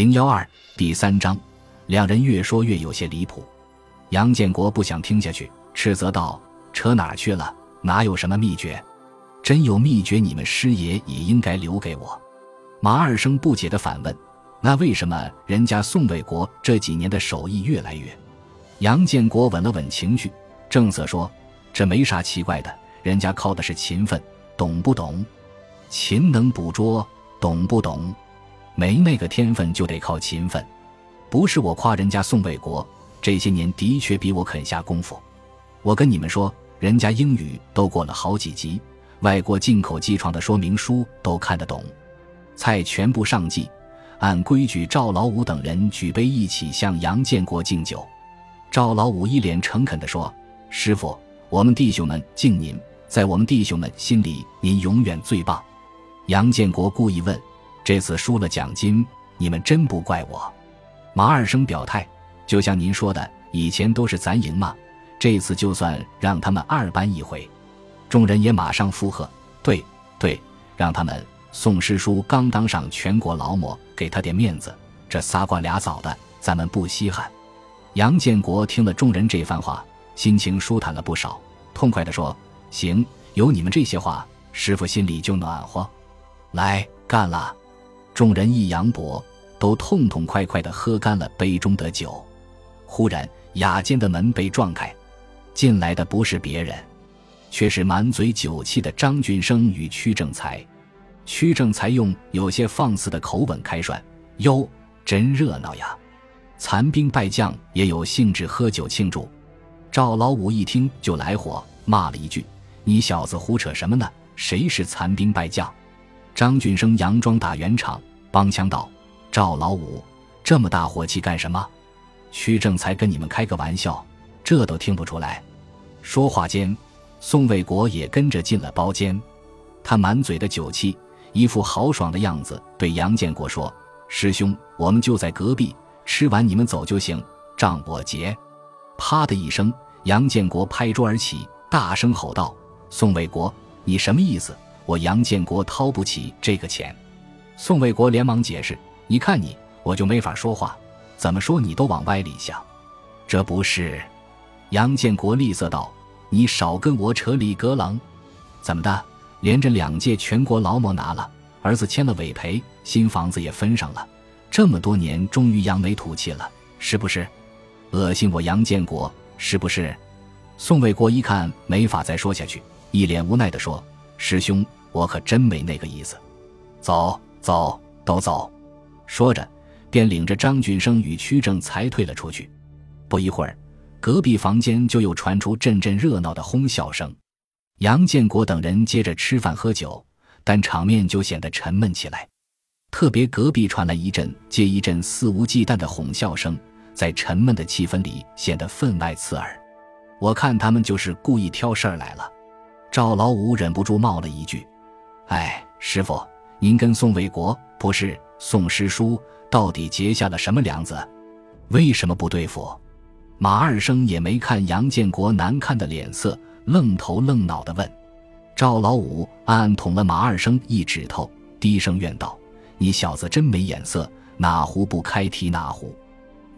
零幺二第三章，两人越说越有些离谱。杨建国不想听下去，斥责道：“扯哪去了？哪有什么秘诀？真有秘诀，你们师爷也应该留给我。”马二生不解的反问：“那为什么人家宋卫国这几年的手艺越来越？”杨建国稳了稳情绪，正色说：“这没啥奇怪的，人家靠的是勤奋，懂不懂？勤能捕捉，懂不懂？”没那个天分就得靠勤奋，不是我夸人家宋卫国这些年的确比我肯下功夫。我跟你们说，人家英语都过了好几级，外国进口机床的说明书都看得懂。菜全部上计，按规矩，赵老五等人举杯一起向杨建国敬酒。赵老五一脸诚恳地说：“师傅，我们弟兄们敬您，在我们弟兄们心里，您永远最棒。”杨建国故意问。这次输了奖金，你们真不怪我。马二生表态，就像您说的，以前都是咱赢嘛，这次就算让他们二扳一回。众人也马上附和：“对对，让他们。”宋师叔刚当上全国劳模，给他点面子。这仨瓜俩枣的，咱们不稀罕。杨建国听了众人这番话，心情舒坦了不少，痛快地说：“行，有你们这些话，师傅心里就暖和。来，干了！”众人一扬脖，都痛痛快快地喝干了杯中的酒。忽然，雅间的门被撞开，进来的不是别人，却是满嘴酒气的张俊生与屈正才。屈正才用有些放肆的口吻开涮：“哟，真热闹呀！残兵败将也有兴致喝酒庆祝。”赵老五一听就来火，骂了一句：“你小子胡扯什么呢？谁是残兵败将？”张俊生佯装打圆场，帮腔道：“赵老五，这么大火气干什么？屈正才跟你们开个玩笑，这都听不出来。”说话间，宋卫国也跟着进了包间，他满嘴的酒气，一副豪爽的样子，对杨建国说：“师兄，我们就在隔壁，吃完你们走就行，账我结。”啪的一声，杨建国拍桌而起，大声吼道：“宋卫国，你什么意思？”我杨建国掏不起这个钱，宋卫国连忙解释：“你看你，我就没法说话，怎么说你都往歪里想。”这不是？杨建国厉色道：“你少跟我扯里格郎，怎么的？连着两届全国劳模拿了，儿子签了委培，新房子也分上了，这么多年终于扬眉吐气了，是不是？恶心我杨建国是不是？”宋卫国一看没法再说下去，一脸无奈地说：“师兄。”我可真没那个意思，走走，都走。说着，便领着张俊生与屈正才退了出去。不一会儿，隔壁房间就又传出阵阵热闹的哄笑声。杨建国等人接着吃饭喝酒，但场面就显得沉闷起来。特别隔壁传来一阵接一阵肆无忌惮的哄笑声，在沉闷的气氛里显得分外刺耳。我看他们就是故意挑事儿来了。赵老五忍不住冒了一句。哎，师傅，您跟宋卫国不是宋师叔，到底结下了什么梁子？为什么不对付？马二生也没看杨建国难看的脸色，愣头愣脑的问。赵老五暗暗捅了马二生一指头，低声怨道：“你小子真没眼色，哪壶不开提哪壶。”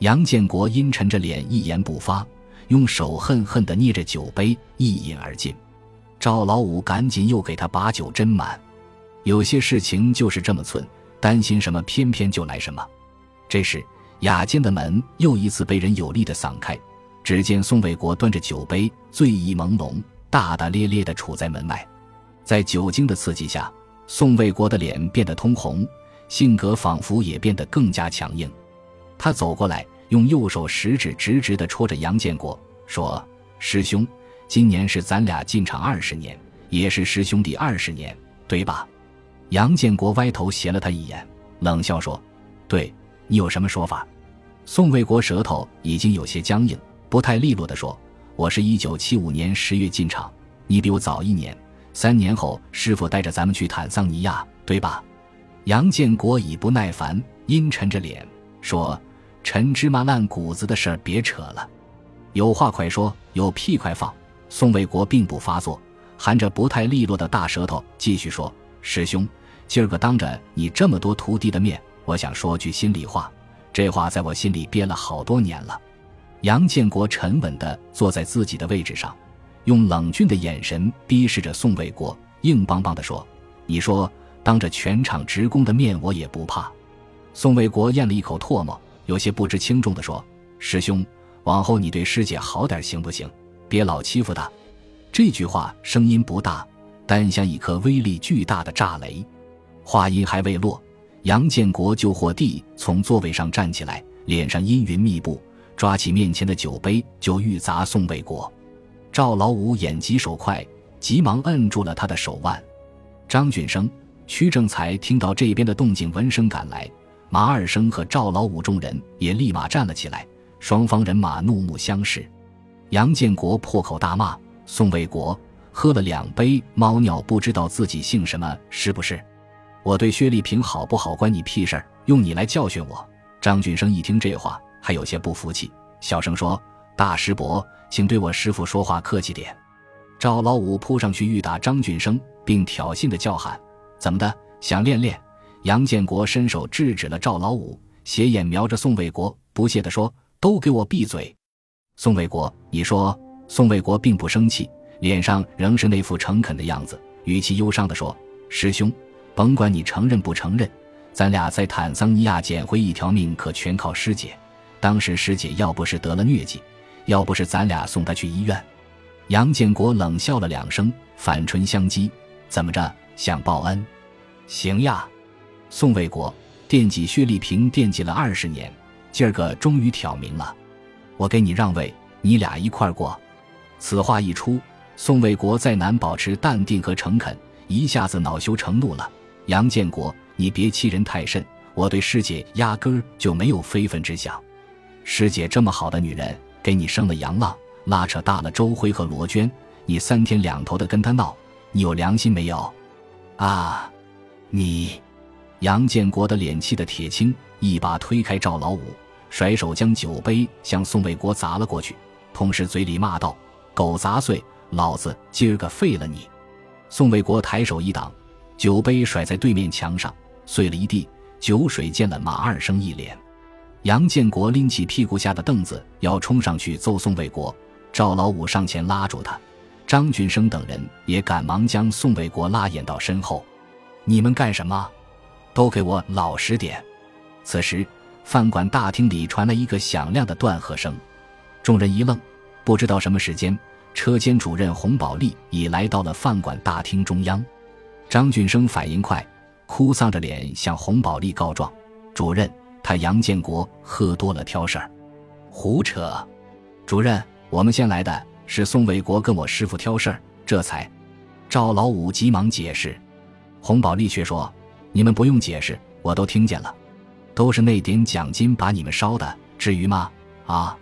杨建国阴沉着脸，一言不发，用手恨恨地捏着酒杯，一饮而尽。赵老五赶紧又给他把酒斟满，有些事情就是这么寸，担心什么偏偏就来什么。这时雅间的门又一次被人有力的搡开，只见宋卫国端着酒杯，醉意朦胧，大大咧咧地杵在门外。在酒精的刺激下，宋卫国的脸变得通红，性格仿佛也变得更加强硬。他走过来，用右手食指直直地戳着杨建国，说：“师兄。”今年是咱俩进厂二十年，也是师兄弟二十年，对吧？杨建国歪头斜了他一眼，冷笑说：“对你有什么说法？”宋卫国舌头已经有些僵硬，不太利落地说：“我是一九七五年十月进厂，你比我早一年。三年后，师傅带着咱们去坦桑尼亚，对吧？”杨建国已不耐烦，阴沉着脸说：“陈芝麻烂谷子的事儿别扯了，有话快说，有屁快放。”宋卫国并不发作，含着不太利落的大舌头继续说：“师兄，今儿个当着你这么多徒弟的面，我想说句心里话，这话在我心里憋了好多年了。杨建国沉稳地坐在自己的位置上，用冷峻的眼神逼视着宋卫国，硬邦邦地说：“你说，当着全场职工的面，我也不怕。”宋卫国咽了一口唾沫，有些不知轻重地说：“师兄，往后你对师姐好点行不行？别老欺负她。”这句话声音不大，但像一颗威力巨大的炸雷。话音还未落，杨建国就或地从座位上站起来，脸上阴云密布。抓起面前的酒杯就欲砸宋卫国，赵老五眼疾手快，急忙摁住了他的手腕。张俊生、屈正才听到这边的动静，闻声赶来。马二生和赵老五众人也立马站了起来，双方人马怒目相视。杨建国破口大骂：“宋卫国喝了两杯猫尿，不知道自己姓什么是不是？我对薛丽萍好不好关你屁事儿？用你来教训我？”张俊生一听这话。还有些不服气，小声说：“大师伯，请对我师傅说话客气点。”赵老五扑上去欲打张俊生，并挑衅的叫喊：“怎么的？想练练？”杨建国伸手制止了赵老五，斜眼瞄着宋卫国，不屑地说：“都给我闭嘴！”宋卫国，你说？宋卫国并不生气，脸上仍是那副诚恳的样子，语气忧伤地说：“师兄，甭管你承认不承认，咱俩在坦桑尼亚捡回一条命，可全靠师姐。”当时师姐要不是得了疟疾，要不是咱俩送她去医院，杨建国冷笑了两声，反唇相讥：“怎么着，想报恩？行呀！”宋卫国惦记薛丽萍惦记了二十年，今儿个终于挑明了，我给你让位，你俩一块过。此话一出，宋卫国再难保持淡定和诚恳，一下子恼羞成怒了。杨建国，你别欺人太甚，我对师姐压根儿就没有非分之想。师姐这么好的女人，给你生了杨浪，拉扯大了周辉和罗娟，你三天两头的跟她闹，你有良心没有？啊！你，杨建国的脸气得铁青，一把推开赵老五，甩手将酒杯向宋卫国砸了过去，同时嘴里骂道：“狗杂碎，老子今儿个废了你！”宋卫国抬手一挡，酒杯甩在对面墙上，碎了一地，酒水溅了马二生一脸。杨建国拎起屁股下的凳子，要冲上去揍宋卫国。赵老五上前拉住他，张俊生等人也赶忙将宋卫国拉掩到身后。你们干什么？都给我老实点！此时，饭馆大厅里传来一个响亮的断喝声。众人一愣，不知道什么时间，车间主任洪宝利已来到了饭馆大厅中央。张俊生反应快，哭丧着脸向洪宝利告状：“主任。”他杨建国喝多了挑事儿，胡扯！主任，我们先来的是宋卫国跟我师傅挑事儿，这才……赵老五急忙解释，洪宝利却说：“你们不用解释，我都听见了，都是那点奖金把你们烧的，至于吗？啊，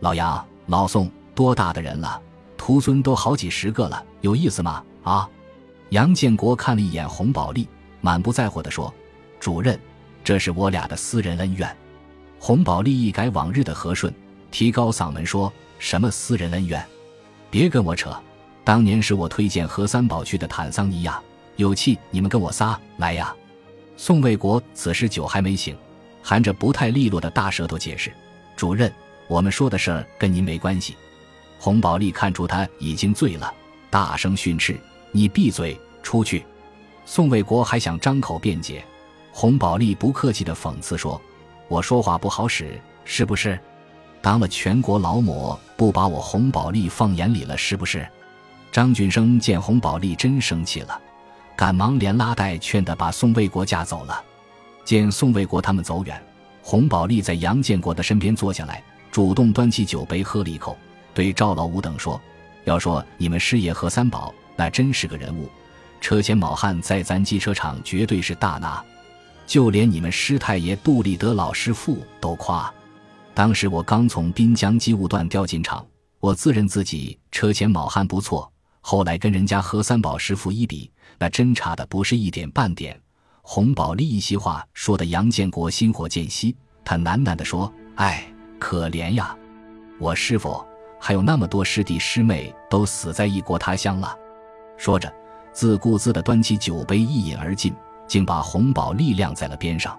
老杨、老宋，多大的人了，徒孙都好几十个了，有意思吗？啊！”杨建国看了一眼洪宝利，满不在乎地说：“主任。”这是我俩的私人恩怨，洪宝利一改往日的和顺，提高嗓门说：“什么私人恩怨？别跟我扯！当年是我推荐何三宝去的坦桑尼亚，有气你们跟我撒来呀！”宋卫国此时酒还没醒，含着不太利落的大舌头解释：“主任，我们说的事儿跟您没关系。”洪宝利看出他已经醉了，大声训斥：“你闭嘴，出去！”宋卫国还想张口辩解。洪宝利不客气的讽刺说：“我说话不好使，是不是？当了全国劳模，不把我洪宝利放眼里了，是不是？”张俊生见洪宝利真生气了，赶忙连拉带劝的把宋卫国架走了。见宋卫国他们走远，洪宝利在杨建国的身边坐下来，主动端起酒杯喝了一口，对赵老五等说：“要说你们师爷和三宝，那真是个人物，车前卯汉在咱机车厂绝对是大拿。”就连你们师太爷杜立德老师傅都夸，当时我刚从滨江机务段调进厂，我自认自己车前卯汉不错，后来跟人家何三宝师傅一比，那真差的不是一点半点。洪宝利一席话说的杨建国心火渐熄，他喃喃地说：“哎，可怜呀，我师傅还有那么多师弟师妹都死在异国他乡了。”说着，自顾自地端起酒杯一饮而尽。竟把洪宝利晾在了边上，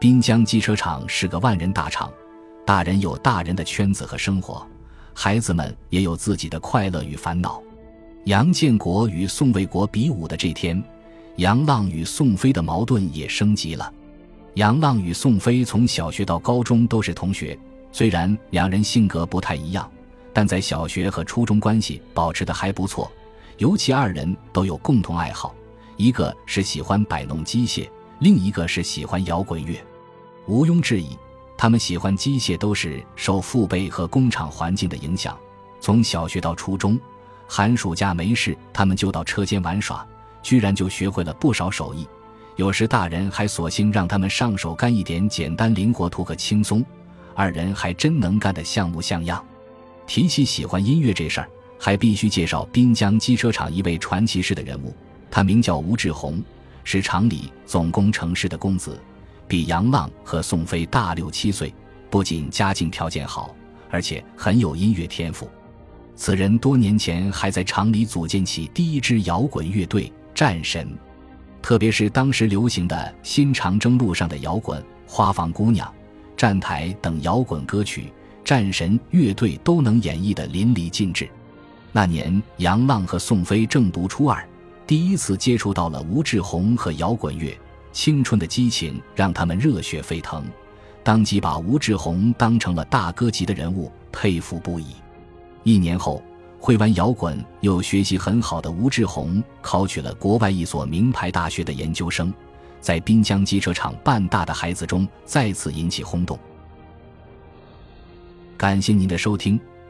滨江机车厂是个万人大厂，大人有大人的圈子和生活，孩子们也有自己的快乐与烦恼。杨建国与宋卫国比武的这天，杨浪与宋飞的矛盾也升级了。杨浪与宋飞从小学到高中都是同学，虽然两人性格不太一样，但在小学和初中关系保持的还不错。尤其二人都有共同爱好，一个是喜欢摆弄机械，另一个是喜欢摇滚乐。毋庸置疑，他们喜欢机械都是受父辈和工厂环境的影响。从小学到初中，寒暑假没事，他们就到车间玩耍，居然就学会了不少手艺。有时大人还索性让他们上手干一点简单灵活、图个轻松，二人还真能干得像模像样。提起喜欢音乐这事儿，还必须介绍滨江机车厂一位传奇式的人物，他名叫吴志宏，是厂里总工程师的公子。比杨浪和宋飞大六七岁，不仅家境条件好，而且很有音乐天赋。此人多年前还在厂里组建起第一支摇滚乐队“战神”，特别是当时流行的《新长征路上的摇滚》《花房姑娘》《站台》等摇滚歌曲，战神乐队都能演绎得淋漓尽致。那年，杨浪和宋飞正读初二，第一次接触到了吴志宏和摇滚乐。青春的激情让他们热血沸腾，当即把吴志宏当成了大哥级的人物，佩服不已。一年后，会玩摇滚又学习很好的吴志宏考取了国外一所名牌大学的研究生，在滨江机车厂办大的孩子中再次引起轰动。感谢您的收听，